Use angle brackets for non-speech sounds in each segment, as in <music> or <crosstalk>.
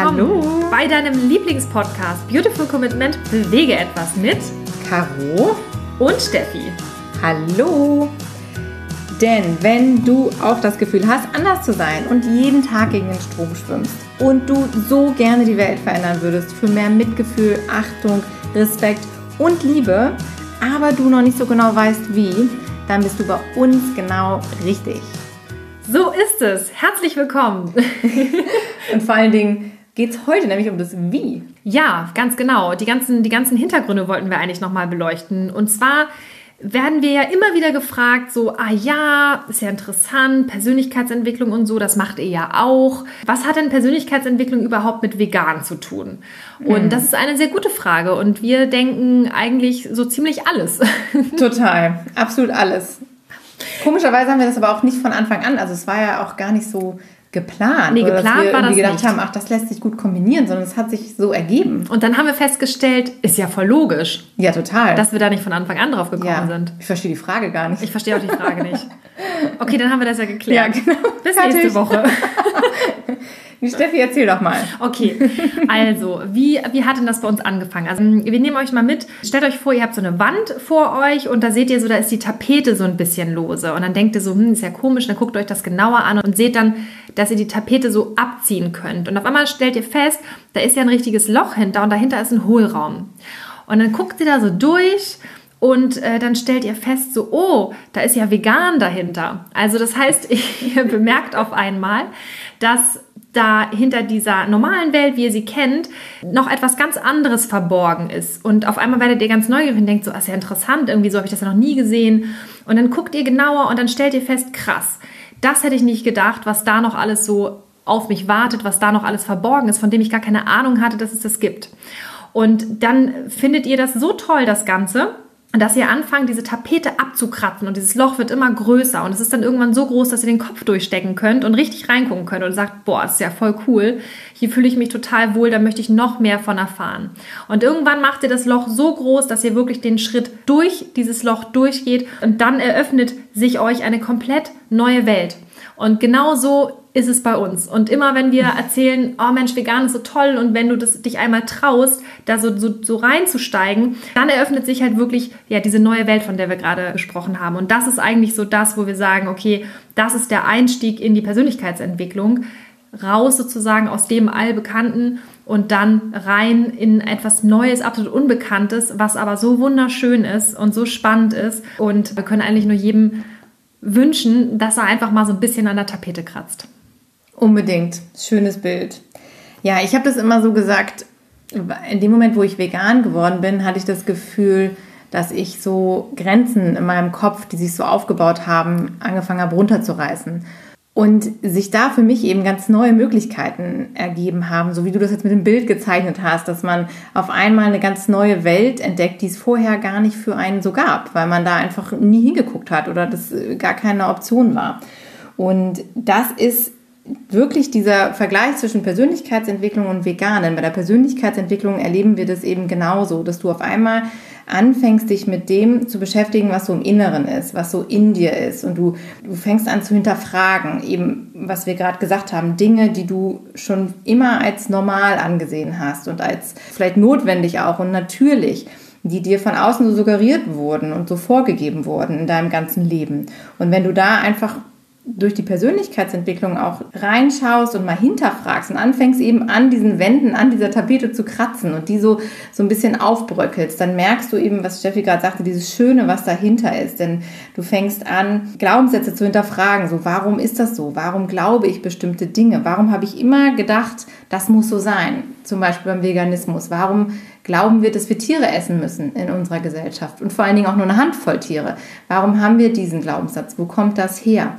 willkommen Hallo. bei deinem Lieblingspodcast Beautiful Commitment Bewege etwas mit Caro. und Steffi. Hallo. Denn wenn du auch das Gefühl hast, anders zu sein und jeden Tag gegen den Strom schwimmst und du so gerne die Welt verändern würdest für mehr Mitgefühl, Achtung, Respekt und Liebe, aber du noch nicht so genau weißt wie, dann bist du bei uns genau richtig. So ist es. Herzlich willkommen. <laughs> Und vor allen Dingen geht es heute nämlich um das Wie. Ja, ganz genau. Die ganzen, die ganzen Hintergründe wollten wir eigentlich nochmal beleuchten. Und zwar werden wir ja immer wieder gefragt, so, ah ja, ist ja interessant, Persönlichkeitsentwicklung und so, das macht ihr ja auch. Was hat denn Persönlichkeitsentwicklung überhaupt mit vegan zu tun? Und das ist eine sehr gute Frage und wir denken eigentlich so ziemlich alles. <laughs> Total, absolut alles. Komischerweise haben wir das aber auch nicht von Anfang an. Also es war ja auch gar nicht so geplant. Nee, geplant wir war das gedacht nicht. haben, ach, das lässt sich gut kombinieren, sondern es hat sich so ergeben. Und dann haben wir festgestellt, ist ja voll logisch, Ja, total. dass wir da nicht von Anfang an drauf gekommen ja. sind. Ich verstehe die Frage gar nicht. Ich verstehe auch die Frage nicht. <laughs> Okay, dann haben wir das ja geklärt. Ja, genau. Bis nächste Woche. <laughs> <laughs> Steffi, erzähl doch mal. Okay, also, wie, wie hat denn das bei uns angefangen? Also, wir nehmen euch mal mit. Stellt euch vor, ihr habt so eine Wand vor euch und da seht ihr so, da ist die Tapete so ein bisschen lose. Und dann denkt ihr so, hm, ist ja komisch. Dann guckt euch das genauer an und seht dann, dass ihr die Tapete so abziehen könnt. Und auf einmal stellt ihr fest, da ist ja ein richtiges Loch hinter und dahinter ist ein Hohlraum. Und dann guckt ihr da so durch und äh, dann stellt ihr fest, so, oh, da ist ja vegan dahinter. Also das heißt, <laughs> ihr bemerkt auf einmal, dass da hinter dieser normalen Welt, wie ihr sie kennt, noch etwas ganz anderes verborgen ist. Und auf einmal werdet ihr ganz neugierig und denkt so, ah, ist ja interessant, irgendwie so habe ich das ja noch nie gesehen. Und dann guckt ihr genauer und dann stellt ihr fest, krass, das hätte ich nicht gedacht, was da noch alles so auf mich wartet, was da noch alles verborgen ist, von dem ich gar keine Ahnung hatte, dass es das gibt. Und dann findet ihr das so toll, das Ganze, dass ihr anfangt, diese Tapete abzukratzen und dieses Loch wird immer größer und es ist dann irgendwann so groß, dass ihr den Kopf durchstecken könnt und richtig reingucken könnt und sagt, boah, ist ja voll cool, hier fühle ich mich total wohl, da möchte ich noch mehr von erfahren. Und irgendwann macht ihr das Loch so groß, dass ihr wirklich den Schritt durch dieses Loch durchgeht und dann eröffnet sich euch eine komplett neue Welt. Und genau so ist es bei uns. Und immer wenn wir erzählen, oh Mensch, vegan ist so toll und wenn du das, dich einmal traust, da so, so, so reinzusteigen, dann eröffnet sich halt wirklich ja diese neue Welt, von der wir gerade gesprochen haben. Und das ist eigentlich so das, wo wir sagen, okay, das ist der Einstieg in die Persönlichkeitsentwicklung. Raus sozusagen aus dem Allbekannten und dann rein in etwas Neues, absolut Unbekanntes, was aber so wunderschön ist und so spannend ist. Und wir können eigentlich nur jedem wünschen, dass er einfach mal so ein bisschen an der Tapete kratzt. Unbedingt. Schönes Bild. Ja, ich habe das immer so gesagt, in dem Moment, wo ich vegan geworden bin, hatte ich das Gefühl, dass ich so Grenzen in meinem Kopf, die sich so aufgebaut haben, angefangen habe runterzureißen. Und sich da für mich eben ganz neue Möglichkeiten ergeben haben, so wie du das jetzt mit dem Bild gezeichnet hast, dass man auf einmal eine ganz neue Welt entdeckt, die es vorher gar nicht für einen so gab, weil man da einfach nie hingeguckt hat oder das äh, gar keine Option war. Und das ist wirklich dieser Vergleich zwischen Persönlichkeitsentwicklung und Vegan. Denn bei der Persönlichkeitsentwicklung erleben wir das eben genauso, dass du auf einmal anfängst, dich mit dem zu beschäftigen, was so im Inneren ist, was so in dir ist. Und du, du fängst an zu hinterfragen, eben was wir gerade gesagt haben, Dinge, die du schon immer als normal angesehen hast und als vielleicht notwendig auch und natürlich die dir von außen so suggeriert wurden und so vorgegeben wurden in deinem ganzen Leben. Und wenn du da einfach durch die Persönlichkeitsentwicklung auch reinschaust und mal hinterfragst und anfängst eben an diesen Wänden, an dieser Tapete zu kratzen und die so, so ein bisschen aufbröckelst, dann merkst du eben, was Steffi gerade sagte, dieses Schöne, was dahinter ist. Denn du fängst an, Glaubenssätze zu hinterfragen. So, warum ist das so? Warum glaube ich bestimmte Dinge? Warum habe ich immer gedacht, das muss so sein? Zum Beispiel beim Veganismus. Warum glauben wir, dass wir Tiere essen müssen in unserer Gesellschaft? Und vor allen Dingen auch nur eine Handvoll Tiere. Warum haben wir diesen Glaubenssatz? Wo kommt das her?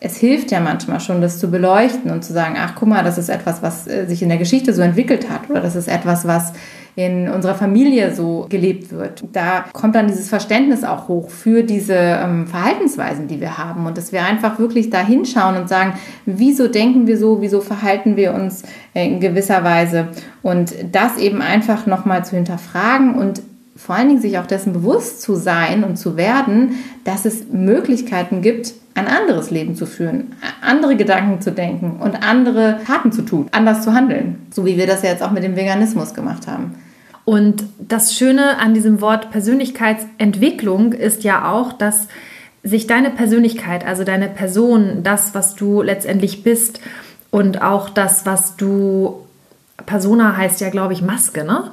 Es hilft ja manchmal schon, das zu beleuchten und zu sagen, ach guck mal, das ist etwas, was äh, sich in der Geschichte so entwickelt hat oder das ist etwas, was in unserer Familie so gelebt wird. Da kommt dann dieses Verständnis auch hoch für diese ähm, Verhaltensweisen, die wir haben und dass wir einfach wirklich da hinschauen und sagen, wieso denken wir so, wieso verhalten wir uns in gewisser Weise und das eben einfach nochmal zu hinterfragen und vor allen Dingen sich auch dessen bewusst zu sein und zu werden, dass es Möglichkeiten gibt, ein anderes Leben zu führen, andere Gedanken zu denken und andere Taten zu tun, anders zu handeln. So wie wir das jetzt auch mit dem Veganismus gemacht haben. Und das Schöne an diesem Wort Persönlichkeitsentwicklung ist ja auch, dass sich deine Persönlichkeit, also deine Person, das, was du letztendlich bist und auch das, was du Persona heißt ja, glaube ich, Maske, ne?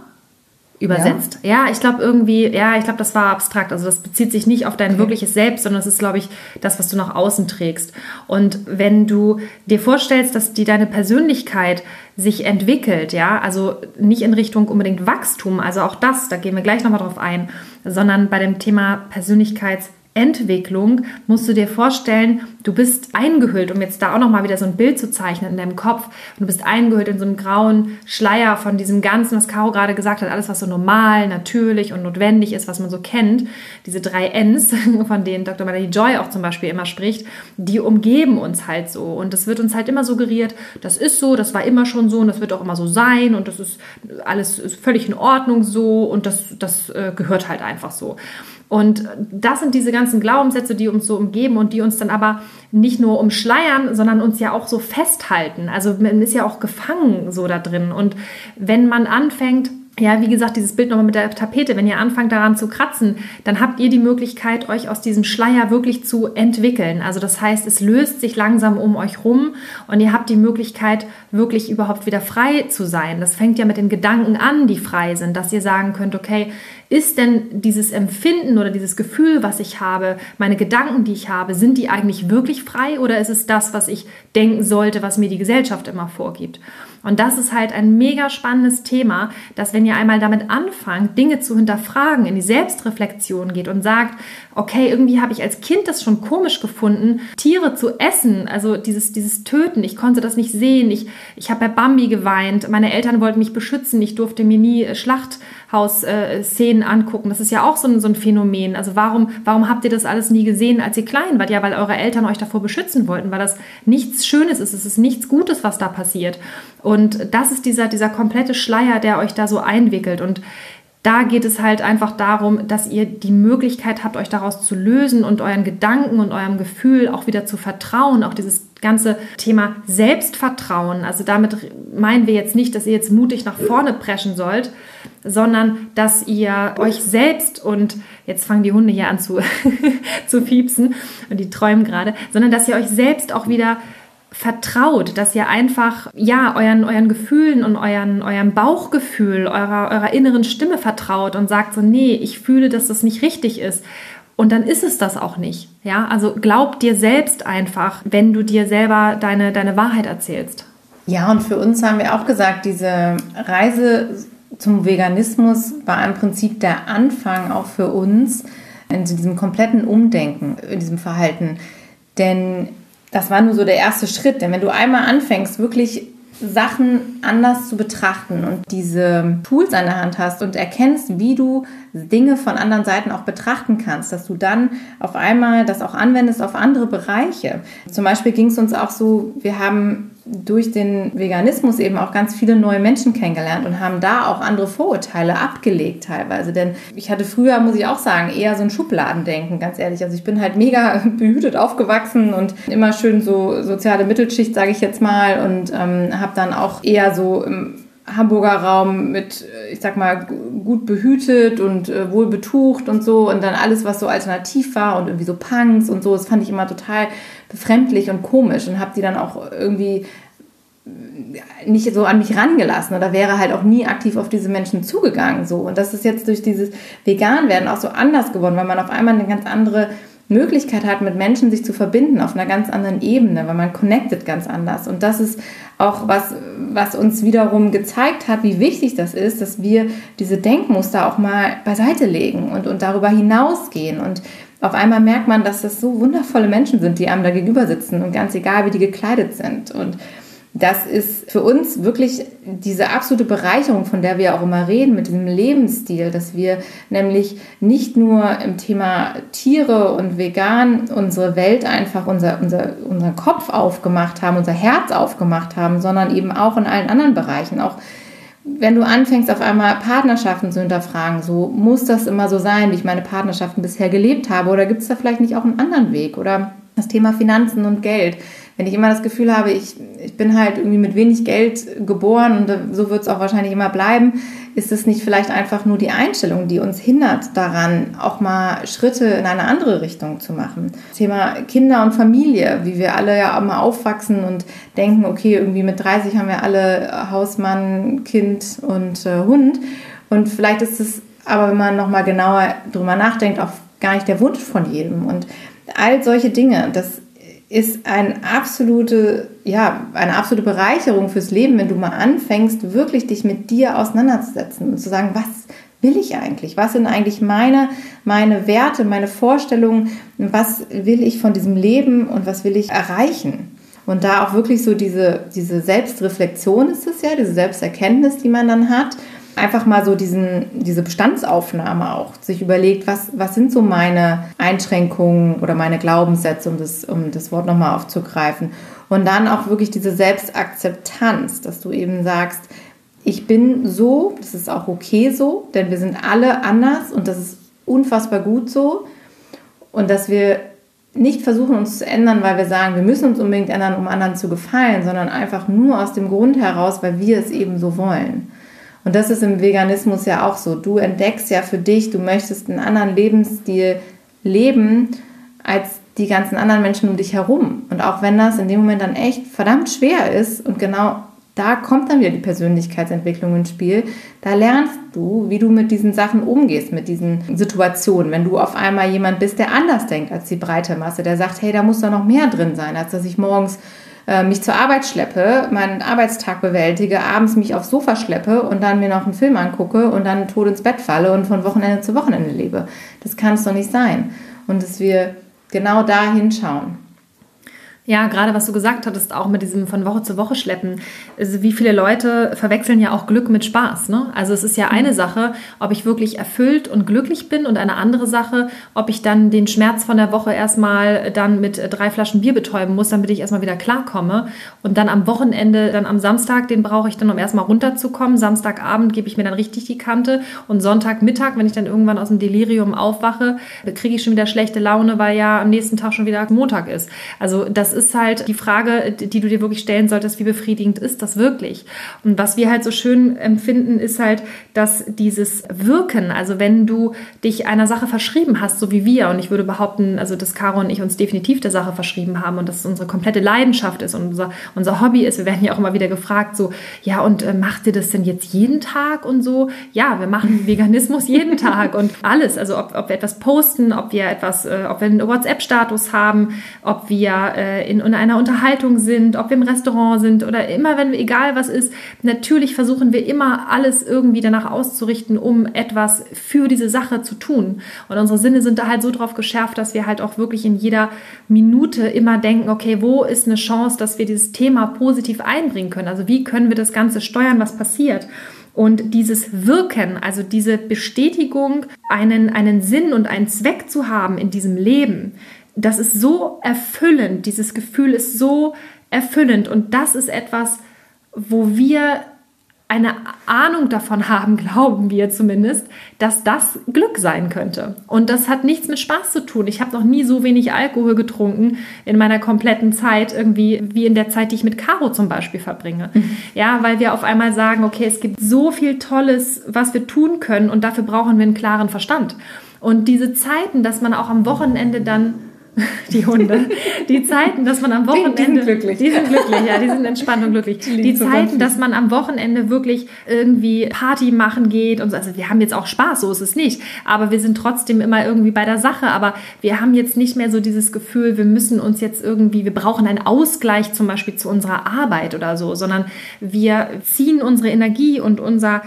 Übersetzt. Ja, ja ich glaube irgendwie, ja, ich glaube, das war abstrakt. Also das bezieht sich nicht auf dein okay. wirkliches Selbst, sondern es ist, glaube ich, das, was du nach außen trägst. Und wenn du dir vorstellst, dass die deine Persönlichkeit sich entwickelt, ja, also nicht in Richtung unbedingt Wachstum, also auch das, da gehen wir gleich nochmal drauf ein, sondern bei dem Thema Persönlichkeits Entwicklung musst du dir vorstellen, du bist eingehüllt, um jetzt da auch nochmal wieder so ein Bild zu zeichnen in deinem Kopf. Du bist eingehüllt in so einem grauen Schleier von diesem Ganzen, was Caro gerade gesagt hat, alles, was so normal, natürlich und notwendig ist, was man so kennt. Diese drei Ns, <laughs> von denen Dr. Melanie Joy auch zum Beispiel immer spricht, die umgeben uns halt so. Und es wird uns halt immer suggeriert, das ist so, das war immer schon so und das wird auch immer so sein und das ist alles völlig in Ordnung so und das, das äh, gehört halt einfach so. Und das sind diese ganzen Glaubenssätze, die uns so umgeben und die uns dann aber nicht nur umschleiern, sondern uns ja auch so festhalten. Also man ist ja auch gefangen so da drin. Und wenn man anfängt, ja, wie gesagt, dieses Bild nochmal mit der Tapete, wenn ihr anfangt daran zu kratzen, dann habt ihr die Möglichkeit, euch aus diesem Schleier wirklich zu entwickeln. Also das heißt, es löst sich langsam um euch rum und ihr habt die Möglichkeit, wirklich überhaupt wieder frei zu sein. Das fängt ja mit den Gedanken an, die frei sind, dass ihr sagen könnt, okay, ist denn dieses Empfinden oder dieses Gefühl, was ich habe, meine Gedanken, die ich habe, sind die eigentlich wirklich frei oder ist es das, was ich denken sollte, was mir die Gesellschaft immer vorgibt? Und das ist halt ein mega spannendes Thema, dass wenn ihr einmal damit anfangt, Dinge zu hinterfragen, in die Selbstreflexion geht und sagt, okay, irgendwie habe ich als Kind das schon komisch gefunden, Tiere zu essen, also dieses, dieses Töten, ich konnte das nicht sehen, ich, ich habe bei Bambi geweint, meine Eltern wollten mich beschützen, ich durfte mir nie Schlacht Haus-Szenen angucken. Das ist ja auch so ein, so ein Phänomen. Also warum, warum habt ihr das alles nie gesehen, als ihr klein wart? Ja, weil eure Eltern euch davor beschützen wollten, weil das nichts Schönes ist. Es ist nichts Gutes, was da passiert. Und das ist dieser, dieser komplette Schleier, der euch da so einwickelt. Und da geht es halt einfach darum, dass ihr die Möglichkeit habt, euch daraus zu lösen und euren Gedanken und eurem Gefühl auch wieder zu vertrauen. Auch dieses ganze Thema Selbstvertrauen. Also damit meinen wir jetzt nicht, dass ihr jetzt mutig nach vorne preschen sollt, sondern dass ihr euch selbst und jetzt fangen die Hunde hier an zu, <laughs> zu fiepsen und die träumen gerade, sondern dass ihr euch selbst auch wieder vertraut, dass ihr einfach ja euren, euren Gefühlen und euren, eurem Bauchgefühl, eurer, eurer inneren Stimme vertraut und sagt so, nee, ich fühle, dass das nicht richtig ist. Und dann ist es das auch nicht. Ja, also glaub dir selbst einfach, wenn du dir selber deine, deine Wahrheit erzählst. Ja, und für uns haben wir auch gesagt, diese Reise zum Veganismus war im Prinzip der Anfang auch für uns in diesem kompletten Umdenken, in diesem Verhalten. Denn das war nur so der erste Schritt. Denn wenn du einmal anfängst, wirklich Sachen anders zu betrachten und diese Tools an der Hand hast und erkennst, wie du Dinge von anderen Seiten auch betrachten kannst, dass du dann auf einmal das auch anwendest auf andere Bereiche. Zum Beispiel ging es uns auch so, wir haben durch den Veganismus eben auch ganz viele neue Menschen kennengelernt und haben da auch andere Vorurteile abgelegt teilweise. Denn ich hatte früher, muss ich auch sagen, eher so ein Schubladendenken, ganz ehrlich. Also ich bin halt mega <laughs> behütet aufgewachsen und immer schön so soziale Mittelschicht, sage ich jetzt mal, und ähm, habe dann auch eher so im Hamburger Raum mit, ich sag mal, gut behütet und äh, wohl betucht und so und dann alles, was so alternativ war und irgendwie so Punks und so, das fand ich immer total befremdlich und komisch und habe die dann auch irgendwie nicht so an mich rangelassen oder wäre halt auch nie aktiv auf diese Menschen zugegangen so. Und das ist jetzt durch dieses Vegan-Werden auch so anders geworden, weil man auf einmal eine ganz andere Möglichkeit hat, mit Menschen sich zu verbinden auf einer ganz anderen Ebene, weil man connectet ganz anders. Und das ist auch was, was uns wiederum gezeigt hat, wie wichtig das ist, dass wir diese Denkmuster auch mal beiseite legen und, und darüber hinausgehen. Und auf einmal merkt man, dass das so wundervolle Menschen sind, die einem da gegenüber sitzen und ganz egal, wie die gekleidet sind. Und das ist für uns wirklich diese absolute Bereicherung, von der wir auch immer reden, mit diesem Lebensstil, dass wir nämlich nicht nur im Thema Tiere und vegan unsere Welt einfach, unser, unser, unseren Kopf aufgemacht haben, unser Herz aufgemacht haben, sondern eben auch in allen anderen Bereichen. Auch wenn du anfängst, auf einmal Partnerschaften zu hinterfragen, so muss das immer so sein, wie ich meine Partnerschaften bisher gelebt habe, oder gibt es da vielleicht nicht auch einen anderen Weg? Oder das Thema Finanzen und Geld. Wenn ich immer das Gefühl habe, ich, ich bin halt irgendwie mit wenig Geld geboren und so wird es auch wahrscheinlich immer bleiben, ist es nicht vielleicht einfach nur die Einstellung, die uns hindert daran, auch mal Schritte in eine andere Richtung zu machen? Thema Kinder und Familie, wie wir alle ja mal aufwachsen und denken, okay, irgendwie mit 30 haben wir alle Hausmann, Kind und äh, Hund. Und vielleicht ist es aber, wenn man nochmal genauer drüber nachdenkt, auch gar nicht der Wunsch von jedem. Und all solche Dinge, das ist eine absolute, ja, eine absolute Bereicherung fürs Leben, wenn du mal anfängst, wirklich dich mit dir auseinanderzusetzen und zu sagen, was will ich eigentlich? Was sind eigentlich meine, meine Werte, meine Vorstellungen? Was will ich von diesem Leben und was will ich erreichen? Und da auch wirklich so diese, diese Selbstreflexion ist es ja, diese Selbsterkenntnis, die man dann hat einfach mal so diesen, diese Bestandsaufnahme auch, sich überlegt, was, was sind so meine Einschränkungen oder meine Glaubenssätze, um das, um das Wort nochmal aufzugreifen. Und dann auch wirklich diese Selbstakzeptanz, dass du eben sagst, ich bin so, das ist auch okay so, denn wir sind alle anders und das ist unfassbar gut so. Und dass wir nicht versuchen, uns zu ändern, weil wir sagen, wir müssen uns unbedingt ändern, um anderen zu gefallen, sondern einfach nur aus dem Grund heraus, weil wir es eben so wollen. Und das ist im Veganismus ja auch so. Du entdeckst ja für dich, du möchtest einen anderen Lebensstil leben als die ganzen anderen Menschen um dich herum. Und auch wenn das in dem Moment dann echt verdammt schwer ist und genau da kommt dann wieder die Persönlichkeitsentwicklung ins Spiel. Da lernst du, wie du mit diesen Sachen umgehst, mit diesen Situationen. Wenn du auf einmal jemand bist, der anders denkt als die breite Masse, der sagt, hey, da muss da noch mehr drin sein, als dass ich morgens äh, mich zur Arbeit schleppe, meinen Arbeitstag bewältige, abends mich aufs Sofa schleppe und dann mir noch einen Film angucke und dann tot ins Bett falle und von Wochenende zu Wochenende lebe. Das kann es doch nicht sein. Und dass wir genau da hinschauen. Ja, gerade was du gesagt hattest, auch mit diesem von Woche zu Woche schleppen. Also wie viele Leute verwechseln ja auch Glück mit Spaß. Ne? Also es ist ja eine mhm. Sache, ob ich wirklich erfüllt und glücklich bin und eine andere Sache, ob ich dann den Schmerz von der Woche erstmal dann mit drei Flaschen Bier betäuben muss, damit ich erstmal wieder klarkomme. Und dann am Wochenende, dann am Samstag, den brauche ich dann, um erstmal runterzukommen. Samstagabend gebe ich mir dann richtig die Kante. Und Sonntagmittag, wenn ich dann irgendwann aus dem Delirium aufwache, kriege ich schon wieder schlechte Laune, weil ja am nächsten Tag schon wieder Montag ist. Also das ist halt die Frage, die du dir wirklich stellen solltest, wie befriedigend ist das wirklich? Und was wir halt so schön empfinden, ist halt, dass dieses Wirken, also wenn du dich einer Sache verschrieben hast, so wie wir, und ich würde behaupten, also dass Caro und ich uns definitiv der Sache verschrieben haben und dass es unsere komplette Leidenschaft ist und unser, unser Hobby ist. Wir werden ja auch immer wieder gefragt, so, ja, und äh, macht ihr das denn jetzt jeden Tag und so? Ja, wir machen <laughs> Veganismus jeden Tag und alles. Also ob, ob wir etwas posten, ob wir etwas, äh, ob wir einen WhatsApp-Status haben, ob wir äh, in, in einer Unterhaltung sind, ob wir im Restaurant sind oder immer, wenn wir, egal was ist, natürlich versuchen wir immer alles irgendwie danach auszurichten, um etwas für diese Sache zu tun. Und unsere Sinne sind da halt so drauf geschärft, dass wir halt auch wirklich in jeder Minute immer denken, okay, wo ist eine Chance, dass wir dieses Thema positiv einbringen können? Also wie können wir das Ganze steuern, was passiert? Und dieses Wirken, also diese Bestätigung, einen, einen Sinn und einen Zweck zu haben in diesem Leben, das ist so erfüllend, dieses Gefühl ist so erfüllend und das ist etwas, wo wir eine Ahnung davon haben, <laughs> glauben wir zumindest, dass das Glück sein könnte. Und das hat nichts mit Spaß zu tun. Ich habe noch nie so wenig Alkohol getrunken in meiner kompletten Zeit, irgendwie wie in der Zeit, die ich mit Caro zum Beispiel verbringe. Mhm. Ja, weil wir auf einmal sagen, okay, es gibt so viel Tolles, was wir tun können und dafür brauchen wir einen klaren Verstand. Und diese Zeiten, dass man auch am Wochenende dann <laughs> die Hunde. Die Zeiten, dass man am Wochenende. Die, sind glücklich. Die sind glücklich, ja, die sind entspannt und glücklich. Die, die Zeiten, dass man am Wochenende wirklich irgendwie Party machen geht und so. Also wir haben jetzt auch Spaß, so ist es nicht. Aber wir sind trotzdem immer irgendwie bei der Sache. Aber wir haben jetzt nicht mehr so dieses Gefühl, wir müssen uns jetzt irgendwie, wir brauchen einen Ausgleich zum Beispiel zu unserer Arbeit oder so, sondern wir ziehen unsere Energie und unser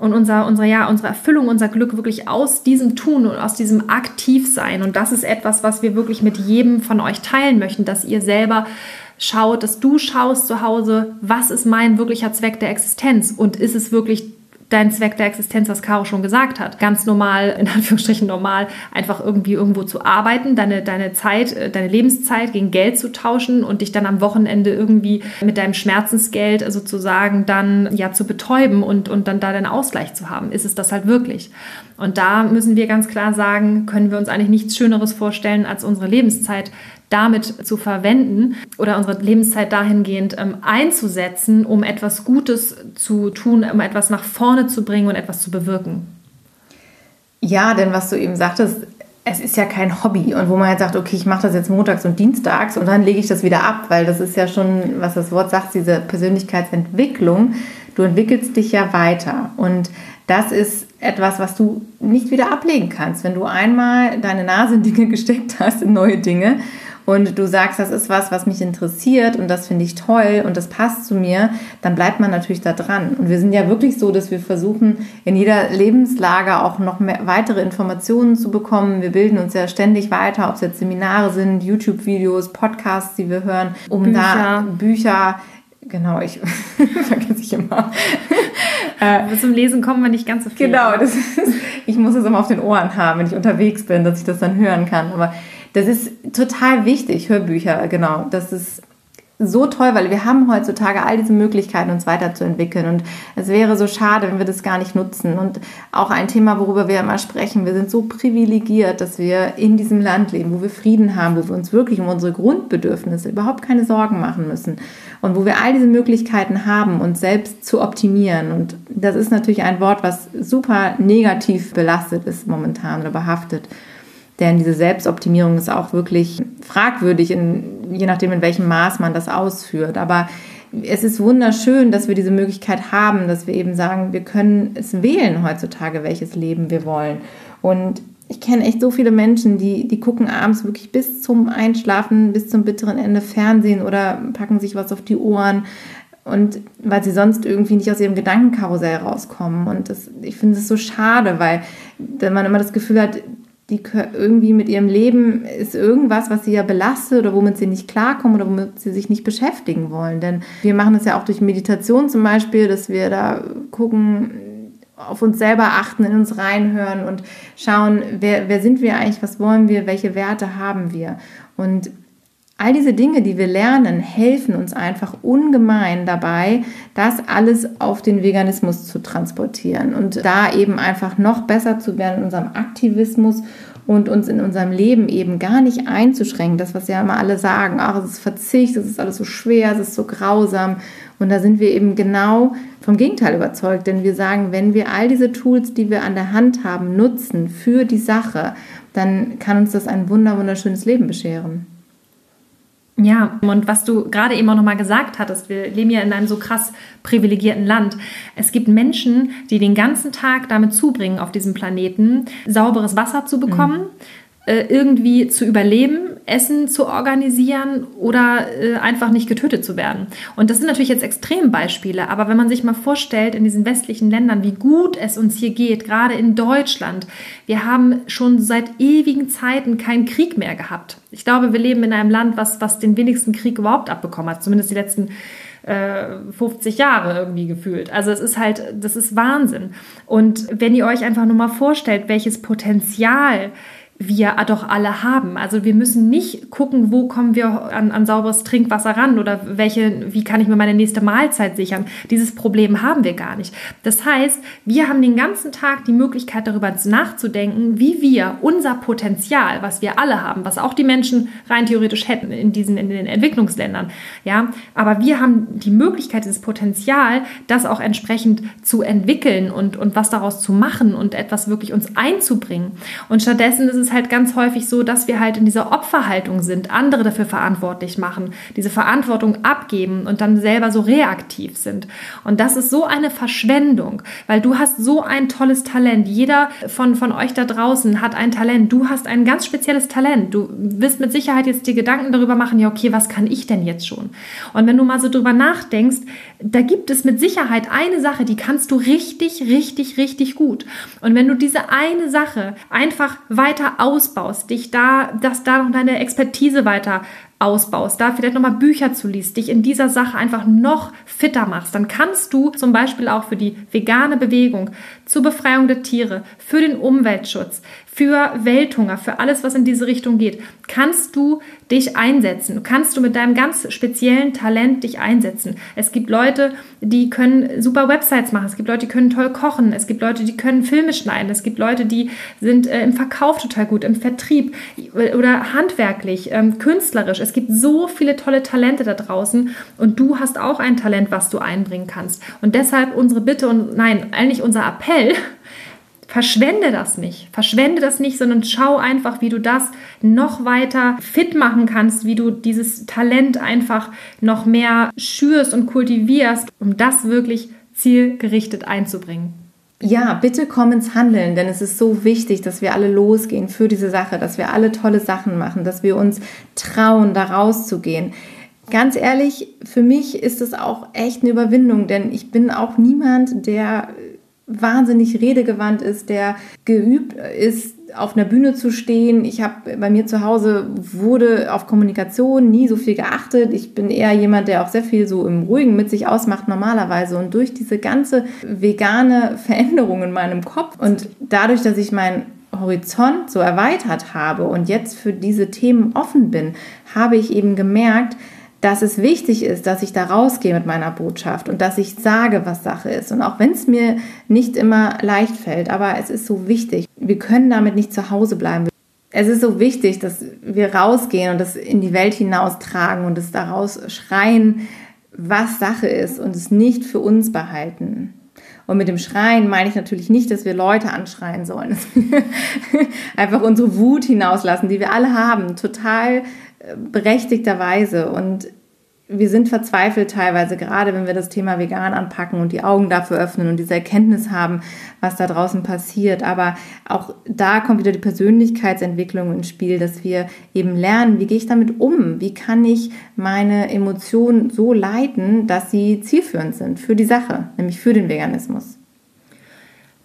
und unser, unsere, ja, unsere Erfüllung, unser Glück wirklich aus diesem Tun und aus diesem Aktivsein. Und das ist etwas, was wir wirklich mit jedem von euch teilen möchten, dass ihr selber schaut, dass du schaust zu Hause, was ist mein wirklicher Zweck der Existenz und ist es wirklich dein Zweck der Existenz, was Caro schon gesagt hat. Ganz normal, in Anführungsstrichen normal, einfach irgendwie irgendwo zu arbeiten, deine, deine Zeit, äh, deine Lebenszeit gegen Geld zu tauschen und dich dann am Wochenende irgendwie mit deinem Schmerzensgeld sozusagen dann ja zu betäuben und, und dann da den Ausgleich zu haben. Ist es das halt wirklich? Und da müssen wir ganz klar sagen, können wir uns eigentlich nichts Schöneres vorstellen, als unsere Lebenszeit damit zu verwenden oder unsere Lebenszeit dahingehend ähm, einzusetzen, um etwas Gutes zu tun, um etwas nach vorne zu bringen und etwas zu bewirken. Ja, denn was du eben sagtest, es ist ja kein Hobby und wo man jetzt sagt, okay, ich mache das jetzt montags und dienstags und dann lege ich das wieder ab, weil das ist ja schon, was das Wort sagt, diese Persönlichkeitsentwicklung. Du entwickelst dich ja weiter und das ist etwas, was du nicht wieder ablegen kannst. Wenn du einmal deine Nase in Dinge <laughs> gesteckt hast, in neue Dinge und du sagst, das ist was, was mich interessiert und das finde ich toll und das passt zu mir, dann bleibt man natürlich da dran. Und wir sind ja wirklich so, dass wir versuchen, in jeder Lebenslage auch noch mehr, weitere Informationen zu bekommen. Wir bilden uns ja ständig weiter, ob es jetzt Seminare sind, YouTube-Videos, Podcasts, die wir hören, um Bücher. da Bücher Genau, ich <laughs> vergesse ich immer. <laughs> äh, Zum Lesen kommen wir nicht ganz so viel. Genau, das ist, ich muss es immer auf den Ohren haben, wenn ich unterwegs bin, dass ich das dann hören kann. Aber das ist total wichtig, Hörbücher, genau. Das ist so toll, weil wir haben heutzutage all diese Möglichkeiten, uns weiterzuentwickeln. Und es wäre so schade, wenn wir das gar nicht nutzen. Und auch ein Thema, worüber wir immer sprechen, wir sind so privilegiert, dass wir in diesem Land leben, wo wir Frieden haben, wo wir uns wirklich um unsere Grundbedürfnisse überhaupt keine Sorgen machen müssen. Und wo wir all diese Möglichkeiten haben, uns selbst zu optimieren. Und das ist natürlich ein Wort, was super negativ belastet ist momentan oder behaftet. Denn diese Selbstoptimierung ist auch wirklich fragwürdig, in, je nachdem, in welchem Maß man das ausführt. Aber es ist wunderschön, dass wir diese Möglichkeit haben, dass wir eben sagen, wir können es wählen heutzutage, welches Leben wir wollen. Und ich kenne echt so viele Menschen, die, die gucken abends wirklich bis zum Einschlafen, bis zum bitteren Ende Fernsehen oder packen sich was auf die Ohren. Und weil sie sonst irgendwie nicht aus ihrem Gedankenkarussell rauskommen. Und das, ich finde es so schade, weil man immer das Gefühl hat, die irgendwie mit ihrem Leben ist irgendwas, was sie ja belastet oder womit sie nicht klarkommen oder womit sie sich nicht beschäftigen wollen. Denn wir machen es ja auch durch Meditation zum Beispiel, dass wir da gucken, auf uns selber achten, in uns reinhören und schauen, wer, wer sind wir eigentlich, was wollen wir, welche Werte haben wir. Und all diese Dinge, die wir lernen, helfen uns einfach ungemein dabei, das alles auf den Veganismus zu transportieren und da eben einfach noch besser zu werden in unserem Aktivismus und uns in unserem Leben eben gar nicht einzuschränken. Das, was ja immer alle sagen, ach, es ist Verzicht, es ist alles so schwer, es ist so grausam. Und da sind wir eben genau vom Gegenteil überzeugt, denn wir sagen, wenn wir all diese Tools, die wir an der Hand haben, nutzen für die Sache, dann kann uns das ein wunderschönes Leben bescheren. Ja, und was du gerade eben auch nochmal gesagt hattest, wir leben ja in einem so krass privilegierten Land. Es gibt Menschen, die den ganzen Tag damit zubringen, auf diesem Planeten sauberes Wasser zu bekommen, mhm. Äh, irgendwie zu überleben, Essen zu organisieren oder äh, einfach nicht getötet zu werden. Und das sind natürlich jetzt Extrembeispiele, aber wenn man sich mal vorstellt, in diesen westlichen Ländern, wie gut es uns hier geht, gerade in Deutschland, wir haben schon seit ewigen Zeiten keinen Krieg mehr gehabt. Ich glaube, wir leben in einem Land, was, was den wenigsten Krieg überhaupt abbekommen hat, zumindest die letzten 50 äh, Jahre irgendwie gefühlt. Also es ist halt, das ist Wahnsinn. Und wenn ihr euch einfach nur mal vorstellt, welches Potenzial wir doch alle haben. Also wir müssen nicht gucken, wo kommen wir an, an sauberes Trinkwasser ran oder welche, wie kann ich mir meine nächste Mahlzeit sichern. Dieses Problem haben wir gar nicht. Das heißt, wir haben den ganzen Tag die Möglichkeit darüber nachzudenken, wie wir unser Potenzial, was wir alle haben, was auch die Menschen rein theoretisch hätten in diesen in den Entwicklungsländern, ja, aber wir haben die Möglichkeit, dieses Potenzial, das auch entsprechend zu entwickeln und und was daraus zu machen und etwas wirklich uns einzubringen. Und stattdessen ist es halt ganz häufig so, dass wir halt in dieser Opferhaltung sind, andere dafür verantwortlich machen, diese Verantwortung abgeben und dann selber so reaktiv sind. Und das ist so eine Verschwendung, weil du hast so ein tolles Talent. Jeder von, von euch da draußen hat ein Talent. Du hast ein ganz spezielles Talent. Du wirst mit Sicherheit jetzt die Gedanken darüber machen, ja, okay, was kann ich denn jetzt schon? Und wenn du mal so drüber nachdenkst, da gibt es mit Sicherheit eine Sache, die kannst du richtig, richtig, richtig gut. Und wenn du diese eine Sache einfach weiter ausbaust, dich da, dass da noch deine Expertise weiter ausbaust, da vielleicht nochmal Bücher zu liest, dich in dieser Sache einfach noch fitter machst, dann kannst du zum Beispiel auch für die vegane Bewegung, zur Befreiung der Tiere, für den Umweltschutz, für Welthunger, für alles, was in diese Richtung geht, kannst du dich einsetzen. Kannst du mit deinem ganz speziellen Talent dich einsetzen. Es gibt Leute, die können super Websites machen. Es gibt Leute, die können toll kochen. Es gibt Leute, die können Filme schneiden. Es gibt Leute, die sind äh, im Verkauf total gut, im Vertrieb oder handwerklich, ähm, künstlerisch. Es gibt so viele tolle Talente da draußen und du hast auch ein Talent, was du einbringen kannst. Und deshalb unsere Bitte und nein, eigentlich unser Appell, Verschwende das nicht. Verschwende das nicht, sondern schau einfach, wie du das noch weiter fit machen kannst, wie du dieses Talent einfach noch mehr schürst und kultivierst, um das wirklich zielgerichtet einzubringen. Ja, bitte komm ins Handeln, denn es ist so wichtig, dass wir alle losgehen für diese Sache, dass wir alle tolle Sachen machen, dass wir uns trauen, da rauszugehen. Ganz ehrlich, für mich ist es auch echt eine Überwindung, denn ich bin auch niemand, der wahnsinnig redegewandt ist, der geübt ist, auf einer Bühne zu stehen. Ich habe bei mir zu Hause wurde auf Kommunikation nie so viel geachtet. Ich bin eher jemand, der auch sehr viel so im Ruhigen mit sich ausmacht normalerweise. Und durch diese ganze vegane Veränderung in meinem Kopf und dadurch, dass ich meinen Horizont so erweitert habe und jetzt für diese Themen offen bin, habe ich eben gemerkt, dass es wichtig ist, dass ich da rausgehe mit meiner Botschaft und dass ich sage, was Sache ist. Und auch wenn es mir nicht immer leicht fällt, aber es ist so wichtig. Wir können damit nicht zu Hause bleiben. Es ist so wichtig, dass wir rausgehen und das in die Welt hinaustragen und es daraus schreien, was Sache ist und es nicht für uns behalten. Und mit dem Schreien meine ich natürlich nicht, dass wir Leute anschreien sollen. <laughs> einfach unsere Wut hinauslassen, die wir alle haben. Total berechtigterweise. Und wir sind verzweifelt teilweise, gerade wenn wir das Thema vegan anpacken und die Augen dafür öffnen und diese Erkenntnis haben, was da draußen passiert. Aber auch da kommt wieder die Persönlichkeitsentwicklung ins Spiel, dass wir eben lernen, wie gehe ich damit um? Wie kann ich meine Emotionen so leiten, dass sie zielführend sind für die Sache, nämlich für den Veganismus?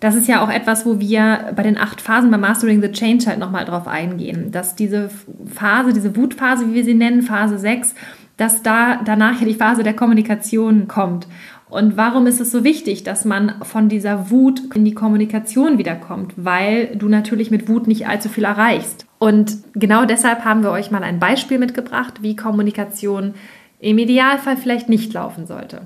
Das ist ja auch etwas, wo wir bei den acht Phasen bei Mastering the Change halt nochmal drauf eingehen, dass diese Phase, diese Wutphase, wie wir sie nennen, Phase 6, dass da danach ja die Phase der Kommunikation kommt. Und warum ist es so wichtig, dass man von dieser Wut in die Kommunikation wiederkommt? Weil du natürlich mit Wut nicht allzu viel erreichst. Und genau deshalb haben wir euch mal ein Beispiel mitgebracht, wie Kommunikation im Idealfall vielleicht nicht laufen sollte.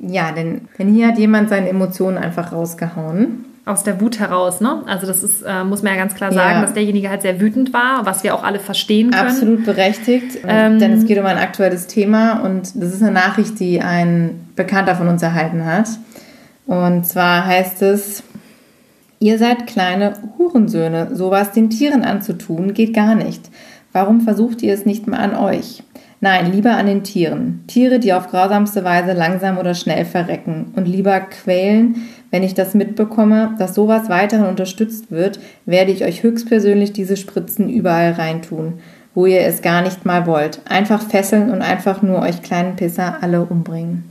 Ja, denn, denn hier hat jemand seine Emotionen einfach rausgehauen. Aus der Wut heraus, ne? Also das ist, äh, muss man ja ganz klar sagen, ja. dass derjenige halt sehr wütend war, was wir auch alle verstehen können. Absolut berechtigt, ähm, denn es geht um ein aktuelles Thema und das ist eine Nachricht, die ein Bekannter von uns erhalten hat. Und zwar heißt es, ihr seid kleine Hurensöhne, sowas den Tieren anzutun geht gar nicht. Warum versucht ihr es nicht mal an euch? Nein, lieber an den Tieren. Tiere, die auf grausamste Weise langsam oder schnell verrecken. Und lieber quälen, wenn ich das mitbekomme, dass sowas weiterhin unterstützt wird, werde ich euch höchstpersönlich diese Spritzen überall reintun, wo ihr es gar nicht mal wollt. Einfach fesseln und einfach nur euch kleinen Pisser alle umbringen.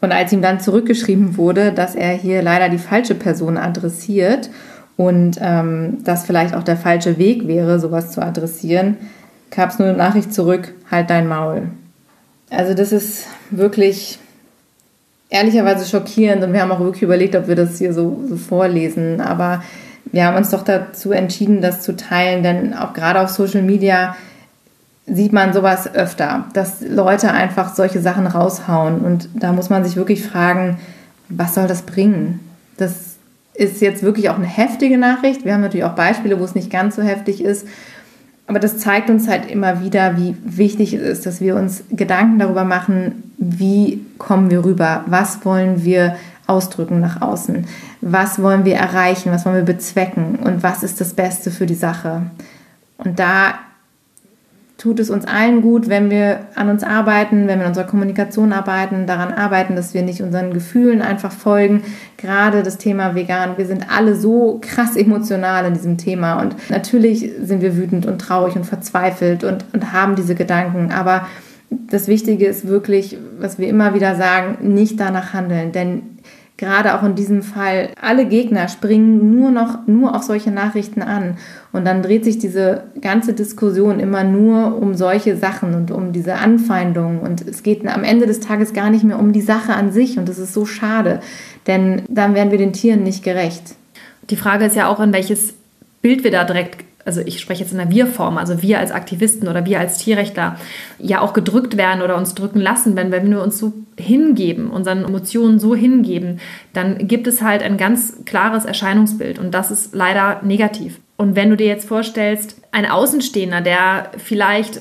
Und als ihm dann zurückgeschrieben wurde, dass er hier leider die falsche Person adressiert und ähm, das vielleicht auch der falsche Weg wäre, sowas zu adressieren, gab es nur eine Nachricht zurück, halt dein Maul. Also das ist wirklich ehrlicherweise schockierend und wir haben auch wirklich überlegt, ob wir das hier so, so vorlesen. Aber wir haben uns doch dazu entschieden, das zu teilen, denn auch gerade auf Social Media sieht man sowas öfter, dass Leute einfach solche Sachen raushauen. Und da muss man sich wirklich fragen, was soll das bringen? Das ist jetzt wirklich auch eine heftige Nachricht. Wir haben natürlich auch Beispiele, wo es nicht ganz so heftig ist. Aber das zeigt uns halt immer wieder, wie wichtig es ist, dass wir uns Gedanken darüber machen, wie kommen wir rüber, was wollen wir ausdrücken nach außen, was wollen wir erreichen, was wollen wir bezwecken? Und was ist das Beste für die Sache. Und da tut es uns allen gut, wenn wir an uns arbeiten, wenn wir in unserer Kommunikation arbeiten, daran arbeiten, dass wir nicht unseren Gefühlen einfach folgen. Gerade das Thema vegan, wir sind alle so krass emotional in diesem Thema und natürlich sind wir wütend und traurig und verzweifelt und, und haben diese Gedanken, aber das Wichtige ist wirklich, was wir immer wieder sagen, nicht danach handeln, denn gerade auch in diesem Fall, alle Gegner springen nur noch nur auf solche Nachrichten an. Und dann dreht sich diese ganze Diskussion immer nur um solche Sachen und um diese Anfeindungen. Und es geht am Ende des Tages gar nicht mehr um die Sache an sich. Und das ist so schade, denn dann werden wir den Tieren nicht gerecht. Die Frage ist ja auch, in welches Bild wir da direkt also ich spreche jetzt in der Wir-Form, also wir als Aktivisten oder wir als Tierrechtler, ja auch gedrückt werden oder uns drücken lassen, wenn, wenn wir uns so hingeben, unseren Emotionen so hingeben, dann gibt es halt ein ganz klares Erscheinungsbild und das ist leider negativ. Und wenn du dir jetzt vorstellst, ein Außenstehender, der vielleicht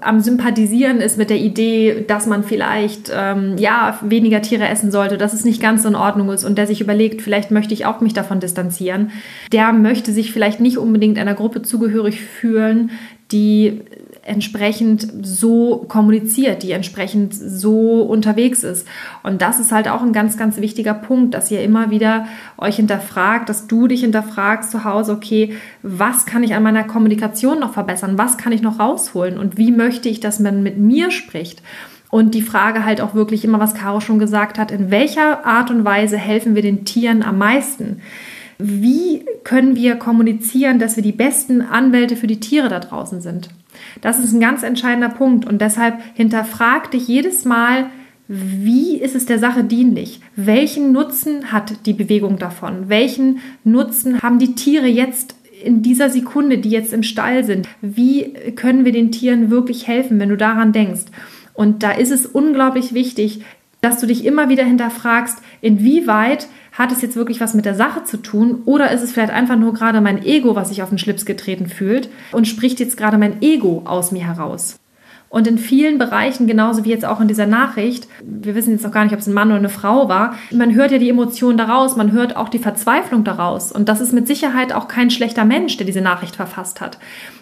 am Sympathisieren ist mit der Idee, dass man vielleicht ähm, ja weniger Tiere essen sollte, dass es nicht ganz in Ordnung ist und der sich überlegt, vielleicht möchte ich auch mich davon distanzieren, der möchte sich vielleicht nicht unbedingt einer Gruppe zugehörig fühlen, die entsprechend so kommuniziert, die entsprechend so unterwegs ist. Und das ist halt auch ein ganz, ganz wichtiger Punkt, dass ihr immer wieder euch hinterfragt, dass du dich hinterfragst zu Hause, okay, was kann ich an meiner Kommunikation noch verbessern? Was kann ich noch rausholen? Und wie möchte ich, dass man mit mir spricht? Und die Frage halt auch wirklich immer, was Caro schon gesagt hat, in welcher Art und Weise helfen wir den Tieren am meisten? Wie können wir kommunizieren, dass wir die besten Anwälte für die Tiere da draußen sind? Das ist ein ganz entscheidender Punkt und deshalb hinterfrag dich jedes Mal, wie ist es der Sache dienlich? Welchen Nutzen hat die Bewegung davon? Welchen Nutzen haben die Tiere jetzt in dieser Sekunde, die jetzt im Stall sind? Wie können wir den Tieren wirklich helfen, wenn du daran denkst? Und da ist es unglaublich wichtig, dass du dich immer wieder hinterfragst, inwieweit hat es jetzt wirklich was mit der Sache zu tun oder ist es vielleicht einfach nur gerade mein Ego, was sich auf den Schlips getreten fühlt und spricht jetzt gerade mein Ego aus mir heraus? Und in vielen Bereichen, genauso wie jetzt auch in dieser Nachricht, wir wissen jetzt noch gar nicht, ob es ein Mann oder eine Frau war, man hört ja die Emotionen daraus, man hört auch die Verzweiflung daraus. Und das ist mit Sicherheit auch kein schlechter Mensch, der diese Nachricht verfasst hat.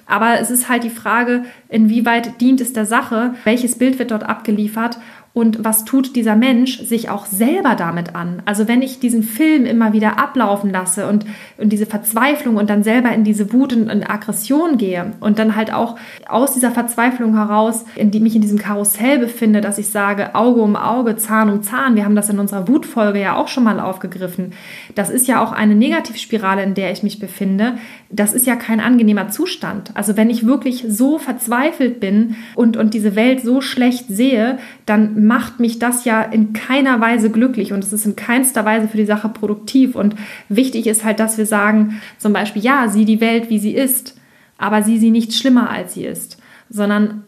Aber es ist halt die Frage, inwieweit dient es der Sache, welches Bild wird dort abgeliefert und was tut dieser Mensch sich auch selber damit an? Also wenn ich diesen Film immer wieder ablaufen lasse und, und diese Verzweiflung und dann selber in diese Wut und, und Aggression gehe und dann halt auch aus dieser Verzweiflung heraus, in die mich in diesem Karussell befinde, dass ich sage, Auge um Auge, Zahn um Zahn, wir haben das in unserer Wutfolge ja auch schon mal aufgegriffen. Das ist ja auch eine Negativspirale, in der ich mich befinde. Das ist ja kein angenehmer Zustand. Also wenn ich wirklich so verzweifelt bin und, und diese Welt so schlecht sehe, dann macht mich das ja in keiner Weise glücklich und es ist in keinster Weise für die Sache produktiv. Und wichtig ist halt, dass wir sagen, zum Beispiel, ja, sieh die Welt, wie sie ist, aber sieh sie nicht schlimmer, als sie ist, sondern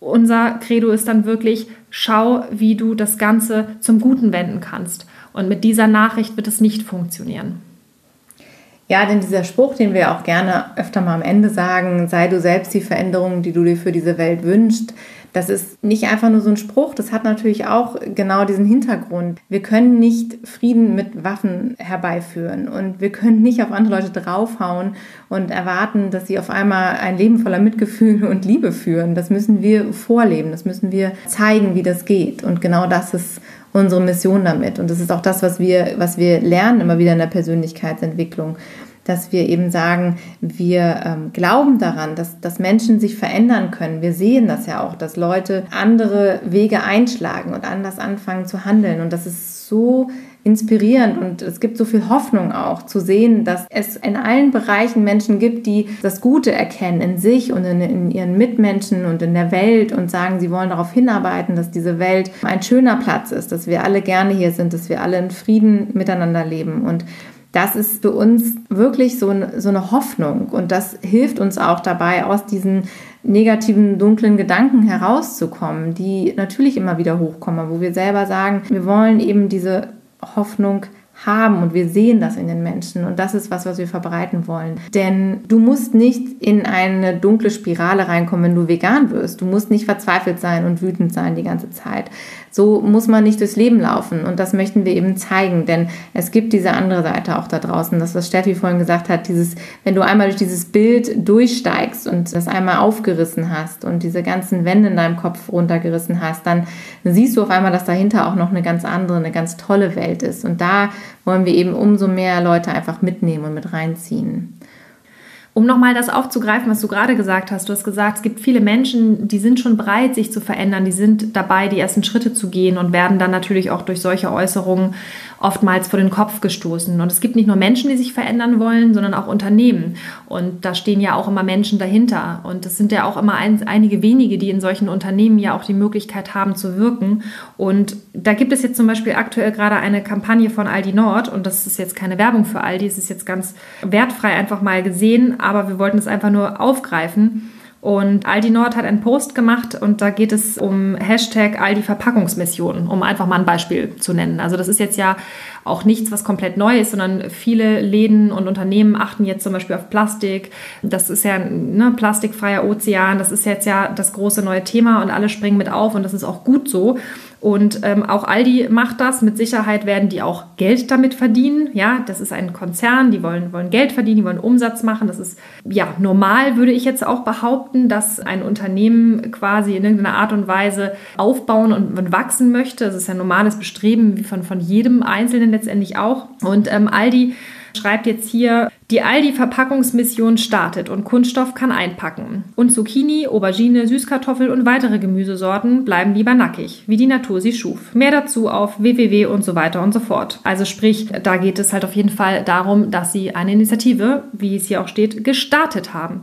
unser Credo ist dann wirklich, schau, wie du das Ganze zum Guten wenden kannst. Und mit dieser Nachricht wird es nicht funktionieren. Ja, denn dieser Spruch, den wir auch gerne öfter mal am Ende sagen, sei du selbst die Veränderung, die du dir für diese Welt wünschst, das ist nicht einfach nur so ein Spruch, das hat natürlich auch genau diesen Hintergrund. Wir können nicht Frieden mit Waffen herbeiführen und wir können nicht auf andere Leute draufhauen und erwarten, dass sie auf einmal ein Leben voller Mitgefühl und Liebe führen. Das müssen wir vorleben, das müssen wir zeigen, wie das geht. Und genau das ist unsere Mission damit. Und das ist auch das, was wir, was wir lernen immer wieder in der Persönlichkeitsentwicklung dass wir eben sagen, wir ähm, glauben daran, dass, dass Menschen sich verändern können. Wir sehen das ja auch, dass Leute andere Wege einschlagen und anders anfangen zu handeln. Und das ist so inspirierend und es gibt so viel Hoffnung auch zu sehen, dass es in allen Bereichen Menschen gibt, die das Gute erkennen in sich und in, in, ihren Mitmenschen und in der Welt und sagen, sie wollen darauf hinarbeiten, dass diese Welt ein schöner Platz ist, dass wir alle gerne hier sind, dass wir alle in Frieden miteinander leben. Und das ist für uns wirklich so, so eine Hoffnung. Und das hilft uns auch dabei, aus diesen negativen, dunklen Gedanken herauszukommen, die natürlich immer wieder hochkommen, wo wir selber sagen, wir wollen eben diese Hoffnung haben und wir sehen das in den Menschen und das ist was, was wir verbreiten wollen. Denn du musst nicht in eine dunkle Spirale reinkommen, wenn du vegan wirst. Du musst nicht verzweifelt sein und wütend sein die ganze Zeit. So muss man nicht durchs Leben laufen und das möchten wir eben zeigen, denn es gibt diese andere Seite auch da draußen. Das, was Steffi vorhin gesagt hat, dieses, wenn du einmal durch dieses Bild durchsteigst und das einmal aufgerissen hast und diese ganzen Wände in deinem Kopf runtergerissen hast, dann siehst du auf einmal, dass dahinter auch noch eine ganz andere, eine ganz tolle Welt ist. Und da wollen wir eben umso mehr Leute einfach mitnehmen und mit reinziehen. Um nochmal das aufzugreifen, was du gerade gesagt hast. Du hast gesagt, es gibt viele Menschen, die sind schon bereit, sich zu verändern, die sind dabei, die ersten Schritte zu gehen und werden dann natürlich auch durch solche Äußerungen oftmals vor den Kopf gestoßen. Und es gibt nicht nur Menschen, die sich verändern wollen, sondern auch Unternehmen. Und da stehen ja auch immer Menschen dahinter. Und es sind ja auch immer ein, einige wenige, die in solchen Unternehmen ja auch die Möglichkeit haben zu wirken. Und da gibt es jetzt zum Beispiel aktuell gerade eine Kampagne von Aldi Nord. Und das ist jetzt keine Werbung für Aldi, es ist jetzt ganz wertfrei einfach mal gesehen. Aber wir wollten es einfach nur aufgreifen und Aldi Nord hat einen Post gemacht und da geht es um Hashtag Aldi Verpackungsmission, um einfach mal ein Beispiel zu nennen. Also das ist jetzt ja auch nichts, was komplett neu ist, sondern viele Läden und Unternehmen achten jetzt zum Beispiel auf Plastik. Das ist ja ne, plastikfreier Ozean, das ist jetzt ja das große neue Thema und alle springen mit auf und das ist auch gut so. Und ähm, auch Aldi macht das. Mit Sicherheit werden die auch Geld damit verdienen. Ja, das ist ein Konzern, die wollen, wollen Geld verdienen, die wollen Umsatz machen. Das ist ja normal, würde ich jetzt auch behaupten, dass ein Unternehmen quasi in irgendeiner Art und Weise aufbauen und, und wachsen möchte. Das ist ja ein normales Bestreben von, von jedem Einzelnen letztendlich auch. Und ähm, Aldi schreibt jetzt hier, die Aldi-Verpackungsmission startet und Kunststoff kann einpacken. Und Zucchini, Aubergine, Süßkartoffel und weitere Gemüsesorten bleiben lieber nackig, wie die Natur sie schuf. Mehr dazu auf www und so weiter und so fort. Also sprich, da geht es halt auf jeden Fall darum, dass sie eine Initiative, wie es hier auch steht, gestartet haben.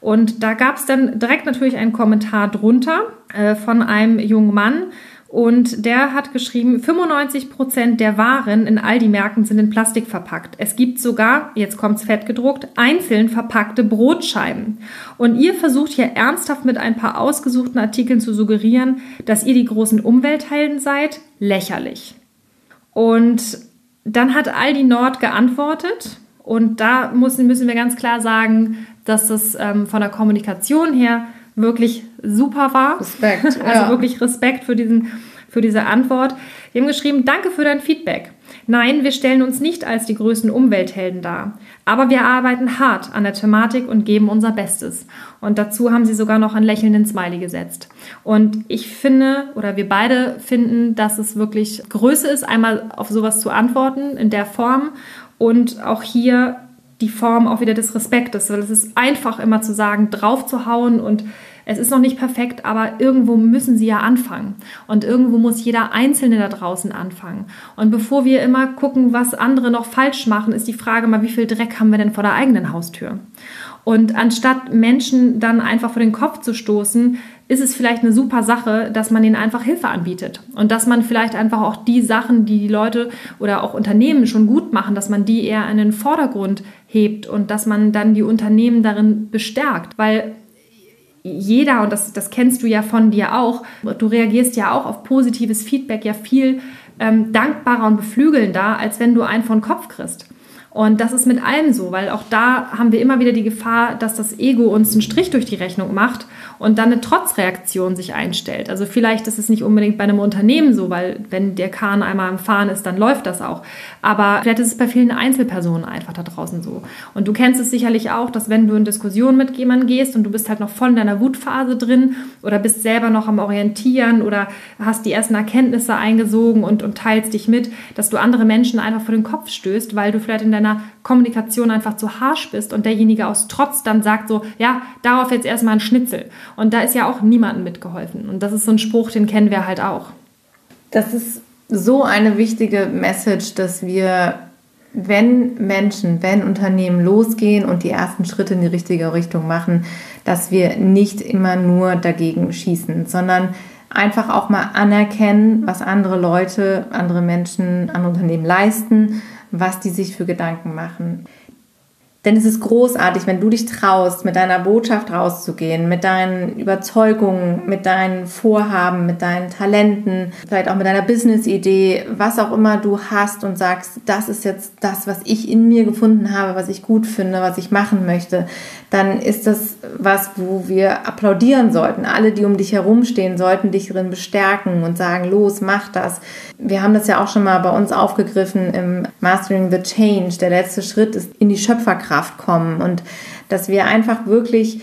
Und da gab es dann direkt natürlich einen Kommentar drunter äh, von einem jungen Mann, und der hat geschrieben, 95 Prozent der Waren in Aldi-Märkten sind in Plastik verpackt. Es gibt sogar, jetzt kommt's fett gedruckt, einzeln verpackte Brotscheiben. Und ihr versucht hier ernsthaft mit ein paar ausgesuchten Artikeln zu suggerieren, dass ihr die großen Umwelthelden seid. Lächerlich. Und dann hat Aldi Nord geantwortet. Und da müssen, müssen wir ganz klar sagen, dass es ähm, von der Kommunikation her wirklich super war. Respekt. <laughs> Also ja. wirklich Respekt für, diesen, für diese Antwort. Wir haben geschrieben, danke für dein Feedback. Nein, wir stellen uns nicht als die größten Umwelthelden dar. Aber wir arbeiten hart an der Thematik und geben unser Bestes. Und dazu haben sie sogar noch einen lächelnden Smiley gesetzt. Und ich finde, oder wir beide finden, dass es wirklich Größe ist, einmal auf sowas zu antworten in der Form und auch hier die Form auch wieder des Respektes, weil es ist einfach immer zu sagen, drauf zu hauen und es ist noch nicht perfekt, aber irgendwo müssen sie ja anfangen. Und irgendwo muss jeder Einzelne da draußen anfangen. Und bevor wir immer gucken, was andere noch falsch machen, ist die Frage mal, wie viel Dreck haben wir denn vor der eigenen Haustür? Und anstatt Menschen dann einfach vor den Kopf zu stoßen, ist es vielleicht eine super Sache, dass man ihnen einfach Hilfe anbietet und dass man vielleicht einfach auch die Sachen, die die Leute oder auch Unternehmen schon gut machen, dass man die eher in den Vordergrund hebt und dass man dann die Unternehmen darin bestärkt, weil jeder, und das, das kennst du ja von dir auch, du reagierst ja auch auf positives Feedback ja viel ähm, dankbarer und beflügelnder, als wenn du einen von Kopf kriegst. Und das ist mit allem so, weil auch da haben wir immer wieder die Gefahr, dass das Ego uns einen Strich durch die Rechnung macht und dann eine Trotzreaktion sich einstellt. Also vielleicht ist es nicht unbedingt bei einem Unternehmen so, weil wenn der Kahn einmal im Fahren ist, dann läuft das auch. Aber vielleicht ist es bei vielen Einzelpersonen einfach da draußen so. Und du kennst es sicherlich auch, dass wenn du in Diskussionen mit jemandem gehst und du bist halt noch voll in deiner Wutphase drin oder bist selber noch am Orientieren oder hast die ersten Erkenntnisse eingesogen und, und teilst dich mit, dass du andere Menschen einfach vor den Kopf stößt, weil du vielleicht in deiner Kommunikation einfach zu harsch bist und derjenige aus Trotz dann sagt so, ja, darauf jetzt erstmal ein Schnitzel. Und da ist ja auch niemandem mitgeholfen. Und das ist so ein Spruch, den kennen wir halt auch. Das ist so eine wichtige Message, dass wir, wenn Menschen, wenn Unternehmen losgehen und die ersten Schritte in die richtige Richtung machen, dass wir nicht immer nur dagegen schießen, sondern einfach auch mal anerkennen, was andere Leute, andere Menschen an Unternehmen leisten, was die sich für Gedanken machen. Denn es ist großartig, wenn du dich traust, mit deiner Botschaft rauszugehen, mit deinen Überzeugungen, mit deinen Vorhaben, mit deinen Talenten, vielleicht auch mit deiner Business-Idee, was auch immer du hast und sagst, das ist jetzt das, was ich in mir gefunden habe, was ich gut finde, was ich machen möchte, dann ist das was, wo wir applaudieren sollten. Alle, die um dich herumstehen, sollten dich drin bestärken und sagen, los, mach das. Wir haben das ja auch schon mal bei uns aufgegriffen im Mastering the Change. Der letzte Schritt ist in die Schöpferkraft Kraft kommen und dass wir einfach wirklich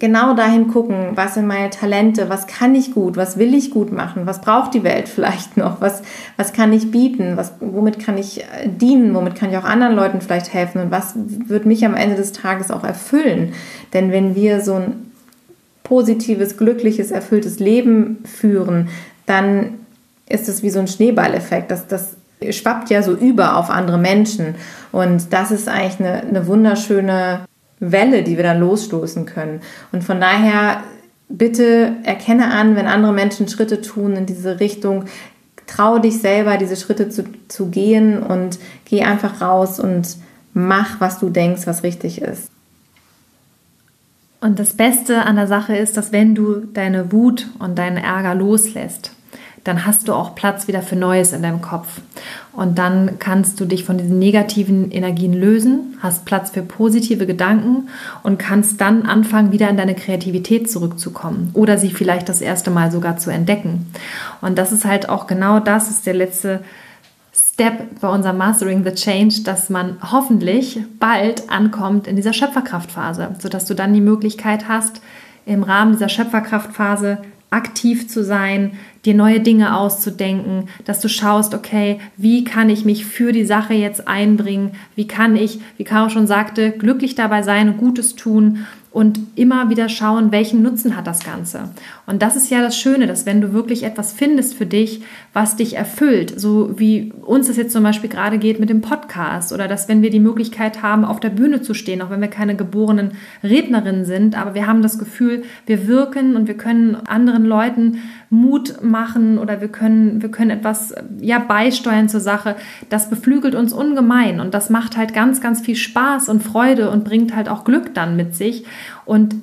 genau dahin gucken, was sind meine Talente, was kann ich gut, was will ich gut machen, was braucht die Welt <laughs> vielleicht noch, was, was kann ich bieten, was, womit kann ich äh, dienen, womit kann ich auch anderen Leuten vielleicht helfen und was wird mich am Ende des Tages auch erfüllen. Denn wenn wir so ein positives, glückliches, erfülltes Leben führen, dann ist es wie so ein Schneeballeffekt. Das, das schwappt ja so über auf andere Menschen. Und das ist eigentlich eine, eine wunderschöne Welle, die wir dann losstoßen können. Und von daher bitte erkenne an, wenn andere Menschen Schritte tun in diese Richtung, trau dich selber, diese Schritte zu, zu gehen und geh einfach raus und mach, was du denkst, was richtig ist. Und das Beste an der Sache ist, dass wenn du deine Wut und deinen Ärger loslässt, dann hast du auch Platz wieder für Neues in deinem Kopf. Und dann kannst du dich von diesen negativen Energien lösen, hast Platz für positive Gedanken und kannst dann anfangen, wieder in deine Kreativität zurückzukommen oder sie vielleicht das erste Mal sogar zu entdecken. Und das ist halt auch genau das, ist der letzte Step bei unserem Mastering the Change, dass man hoffentlich bald ankommt in dieser Schöpferkraftphase, sodass du dann die Möglichkeit hast, im Rahmen dieser Schöpferkraftphase aktiv zu sein, dir neue Dinge auszudenken, dass du schaust, okay, wie kann ich mich für die Sache jetzt einbringen, wie kann ich, wie Caro schon sagte, glücklich dabei sein und Gutes tun und immer wieder schauen, welchen Nutzen hat das Ganze. Und das ist ja das Schöne, dass wenn du wirklich etwas findest für dich, was dich erfüllt, so wie uns es jetzt zum Beispiel gerade geht mit dem Podcast oder dass wenn wir die Möglichkeit haben, auf der Bühne zu stehen, auch wenn wir keine geborenen Rednerinnen sind, aber wir haben das Gefühl, wir wirken und wir können anderen Leuten Mut machen oder wir können, wir können etwas ja, beisteuern zur Sache, das beflügelt uns ungemein und das macht halt ganz, ganz viel Spaß und Freude und bringt halt auch Glück dann mit sich. Und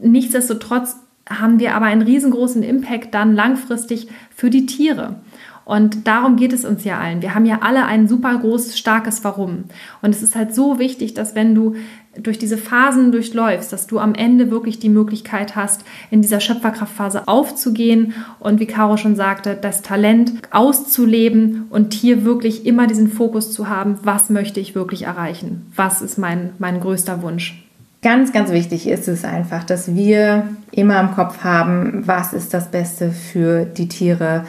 nichtsdestotrotz haben wir aber einen riesengroßen Impact dann langfristig für die Tiere. Und darum geht es uns ja allen. Wir haben ja alle ein super großes, starkes Warum. Und es ist halt so wichtig, dass wenn du durch diese Phasen durchläufst, dass du am Ende wirklich die Möglichkeit hast, in dieser Schöpferkraftphase aufzugehen und wie Caro schon sagte, das Talent auszuleben und hier wirklich immer diesen Fokus zu haben, was möchte ich wirklich erreichen? Was ist mein, mein größter Wunsch? Ganz, ganz wichtig ist es einfach, dass wir immer im Kopf haben, was ist das Beste für die Tiere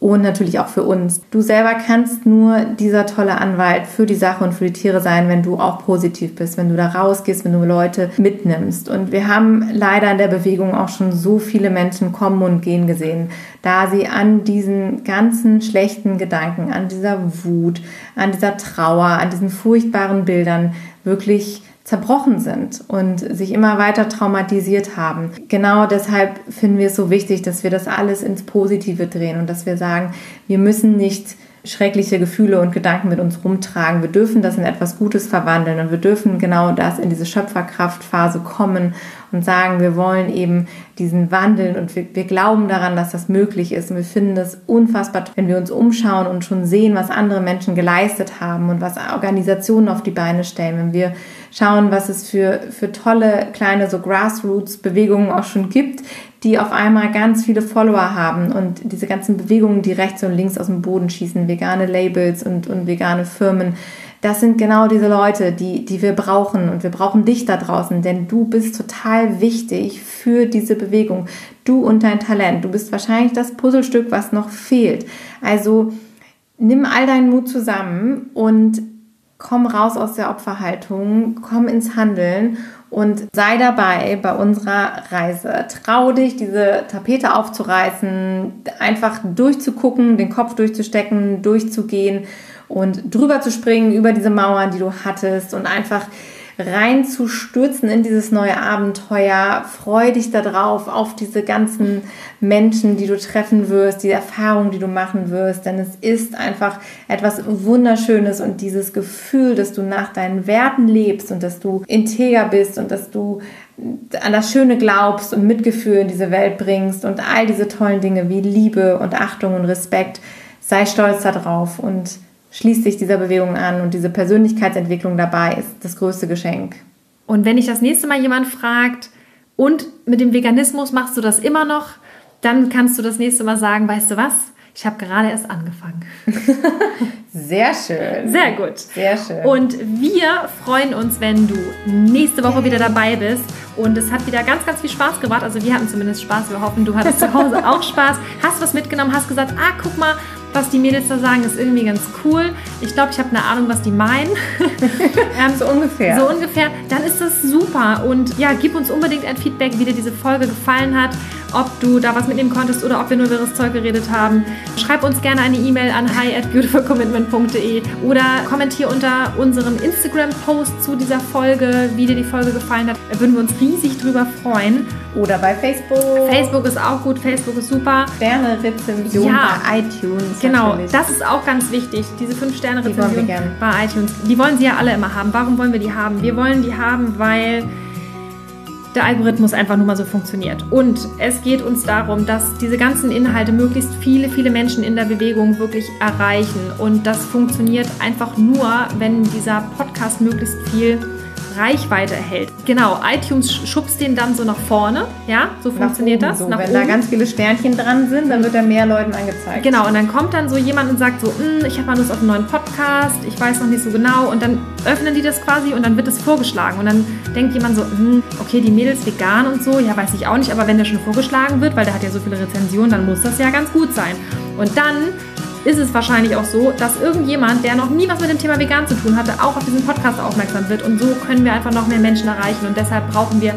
und natürlich auch für uns. Du selber kannst nur dieser tolle Anwalt für die Sache und für die Tiere sein, wenn du auch positiv bist, wenn du da rausgehst, wenn du Leute mitnimmst. Und wir haben leider in der Bewegung auch schon so viele Menschen kommen und gehen gesehen, da sie an diesen ganzen schlechten Gedanken, an dieser Wut, an dieser Trauer, an diesen furchtbaren Bildern wirklich zerbrochen sind und sich immer weiter traumatisiert haben. Genau deshalb finden wir es so wichtig, dass wir das alles ins Positive drehen und dass wir sagen, wir müssen nicht schreckliche Gefühle und Gedanken mit uns rumtragen. Wir dürfen das in etwas Gutes verwandeln und wir dürfen genau das in diese Schöpferkraftphase kommen und sagen, wir wollen eben diesen wandeln und wir, wir glauben daran, dass das möglich ist. Und wir finden das unfassbar, wenn wir uns umschauen und schon sehen, was andere Menschen geleistet haben und was Organisationen auf die Beine stellen. Wenn wir schauen, was es für, für tolle kleine so Grassroots-Bewegungen auch schon gibt, die auf einmal ganz viele Follower haben und diese ganzen Bewegungen, die rechts und links aus dem Boden schießen, vegane Labels und, und vegane Firmen, das sind genau diese Leute, die, die wir brauchen. Und wir brauchen dich da draußen, denn du bist total wichtig für diese Bewegung. Du und dein Talent. Du bist wahrscheinlich das Puzzlestück, was noch fehlt. Also nimm all deinen Mut zusammen und komm raus aus der Opferhaltung, komm ins Handeln und sei dabei bei unserer Reise. Trau dich, diese Tapete aufzureißen, einfach durchzugucken, den Kopf durchzustecken, durchzugehen und drüber zu springen über diese Mauern, die du hattest und einfach reinzustürzen in dieses neue Abenteuer. Freu dich darauf, auf diese ganzen Menschen, die du treffen wirst, die Erfahrungen, die du machen wirst, denn es ist einfach etwas Wunderschönes und dieses Gefühl, dass du nach deinen Werten lebst und dass du integer bist und dass du an das Schöne glaubst und Mitgefühl in diese Welt bringst und all diese tollen Dinge wie Liebe und Achtung und Respekt. Sei stolz darauf und schließt sich dieser Bewegung an und diese Persönlichkeitsentwicklung dabei ist das größte Geschenk. Und wenn dich das nächste Mal jemand fragt, und mit dem Veganismus machst du das immer noch, dann kannst du das nächste Mal sagen, weißt du was? Ich habe gerade erst angefangen. <laughs> Sehr schön. Sehr gut. Sehr schön. Und wir freuen uns, wenn du nächste Woche wieder dabei bist. Und es hat wieder ganz, ganz viel Spaß gemacht. Also wir hatten zumindest Spaß. Wir hoffen, du hattest zu Hause auch Spaß. Hast was mitgenommen, hast gesagt, ah, guck mal, was die Mädels da sagen, ist irgendwie ganz cool. Ich glaube, ich habe eine Ahnung, was die meinen. <laughs> ähm, so ungefähr. So ungefähr. Dann ist das super. Und ja, gib uns unbedingt ein Feedback, wie dir diese Folge gefallen hat. Ob du da was mitnehmen konntest oder ob wir nur wirres Zeug geredet haben. Schreib uns gerne eine E-Mail an hi at beautifulcommitment.de oder kommentier unter unserem Instagram-Post zu dieser Folge, wie dir die Folge gefallen hat. Da würden wir uns riesig drüber freuen. Oder bei Facebook. Facebook ist auch gut, Facebook ist super. Sterne-Rezension Ja. bei iTunes. Genau, natürlich. das ist auch ganz wichtig. Diese Die wollen wir 5-Sterne-Rezension gern. bei iTunes. Die wollen sie ja alle immer haben. Warum wollen wir die haben? Wir wollen die haben, weil der Algorithmus einfach nur mal so funktioniert. Und es geht uns darum, dass diese ganzen Inhalte möglichst viele, viele Menschen in der Bewegung wirklich erreichen. Und das funktioniert einfach nur, wenn dieser Podcast möglichst viel Reichweite erhält. Genau, iTunes schubst den dann so nach vorne. Ja, so Nach funktioniert das. So. nach Wenn da oben. ganz viele Sternchen dran sind, dann wird er mehr Leuten angezeigt. Genau, und dann kommt dann so jemand und sagt so, "Hm, ich habe mal Lust auf einen neuen Podcast, ich weiß noch nicht so genau. Und dann öffnen die das quasi und dann wird es vorgeschlagen. Und dann denkt jemand so, "Hm, okay, die Mädels vegan und so, ja, weiß ich auch nicht, aber wenn der schon vorgeschlagen wird, weil der hat ja so viele Rezensionen, dann muss das ja ganz gut sein. Und dann ist es wahrscheinlich auch so, dass irgendjemand, der noch nie was mit dem Thema vegan zu tun hatte, auch auf diesen Podcast aufmerksam wird. Und so können wir einfach noch mehr Menschen erreichen. Und deshalb brauchen wir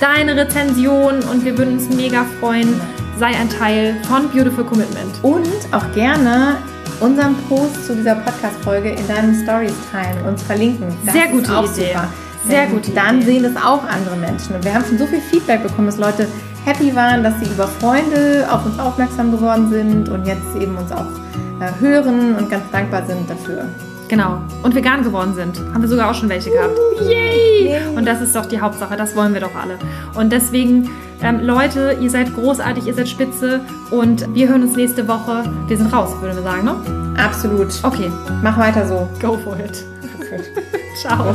deine Rezension und wir würden uns mega freuen. Sei ein Teil von Beautiful Commitment. Und auch gerne unseren Post zu dieser Podcast-Folge in deinen Stories teilen, uns verlinken. Das Sehr gute Idee. Super. Sehr gute Dann Idee. sehen es auch andere Menschen. Und wir haben schon so viel Feedback bekommen, dass Leute happy waren, dass sie über Freunde auf uns aufmerksam geworden sind und jetzt eben uns auch äh, hören und ganz dankbar sind dafür. Genau. Und vegan geworden sind. Haben wir sogar auch schon welche gehabt. Yay! Und das ist doch die Hauptsache. Das wollen wir doch alle. Und deswegen, ähm, Leute, ihr seid großartig, ihr seid spitze. Und wir hören uns nächste Woche. Wir sind raus, würden wir sagen, ne? Absolut. Okay. Mach weiter so. Go for it. <laughs> Ciao.